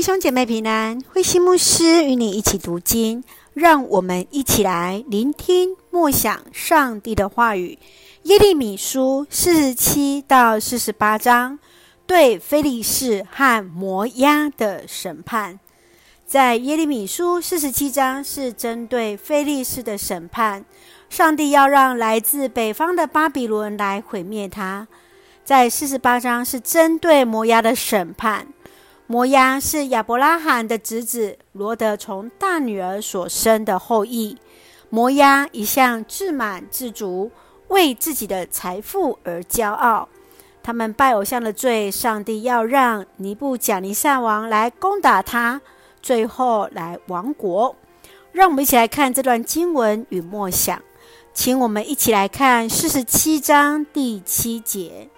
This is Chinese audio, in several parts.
弟兄姐妹平安，慧馨牧师与你一起读经，让我们一起来聆听默想上帝的话语。耶利米书四十七到四十八章，对非利士和摩押的审判。在耶利米书四十七章是针对非利士的审判，上帝要让来自北方的巴比伦来毁灭他。在四十八章是针对摩押的审判。摩押是亚伯拉罕的侄子罗德从大女儿所生的后裔。摩押一向自满自足，为自己的财富而骄傲。他们拜偶像的罪，上帝要让尼布甲尼撒王来攻打他，最后来亡国。让我们一起来看这段经文与默想，请我们一起来看四十七章第七节。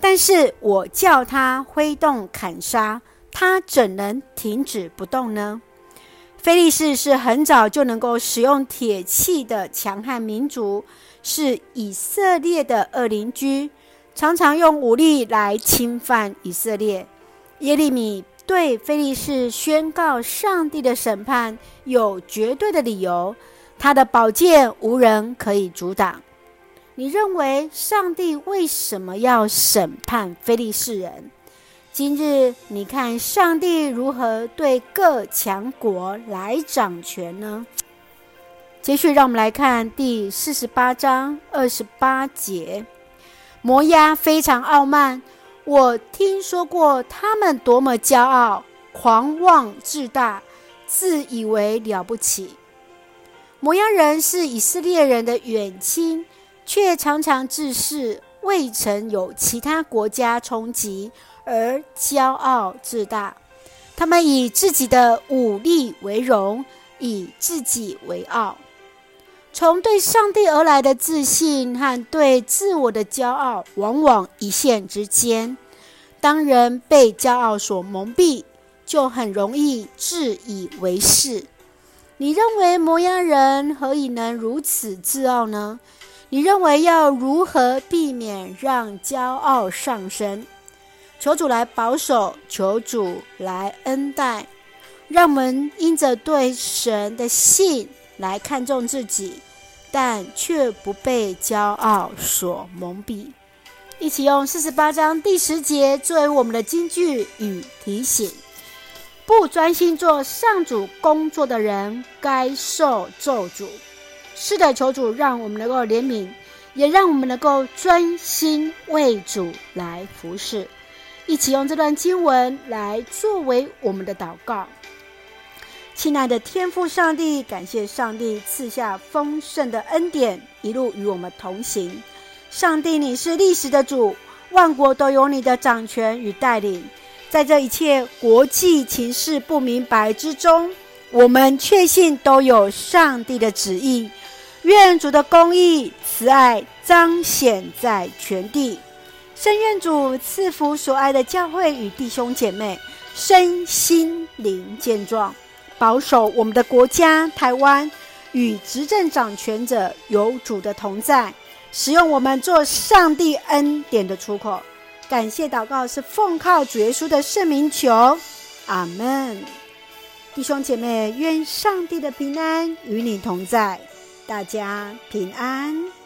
但是我叫他挥动砍杀。他怎能停止不动呢？菲利士是很早就能够使用铁器的强悍民族，是以色列的恶邻居，常常用武力来侵犯以色列。耶利米对菲利士宣告上帝的审判有绝对的理由，他的宝剑无人可以阻挡。你认为上帝为什么要审判菲利士人？今日你看上帝如何对各强国来掌权呢？接续，让我们来看第四十八章二十八节。摩押非常傲慢，我听说过他们多么骄傲、狂妄自大，自以为了不起。摩押人是以色列人的远亲，却常常自恃未曾有其他国家冲击。而骄傲自大，他们以自己的武力为荣，以自己为傲。从对上帝而来的自信和对自我的骄傲，往往一线之间。当人被骄傲所蒙蔽，就很容易自以为是。你认为摩押人何以能如此自傲呢？你认为要如何避免让骄傲上升？求主来保守，求主来恩待，让我们因着对神的信来看重自己，但却不被骄傲所蒙蔽。一起用四十八章第十节作为我们的金句与提醒：不专心做上主工作的人，该受咒诅。是的，求主让我们能够怜悯，也让我们能够专心为主来服侍。一起用这段经文来作为我们的祷告。亲爱的天父上帝，感谢上帝赐下丰盛的恩典，一路与我们同行。上帝，你是历史的主，万国都有你的掌权与带领。在这一切国际情势不明白之中，我们确信都有上帝的旨意。愿主的公义、慈爱彰显在全地。深愿主赐福所爱的教会与弟兄姐妹身心灵健壮，保守我们的国家台湾与执政掌权者有主的同在，使用我们做上帝恩典的出口。感谢祷告是奉靠主耶稣的圣名求，阿门。弟兄姐妹，愿上帝的平安与你同在，大家平安。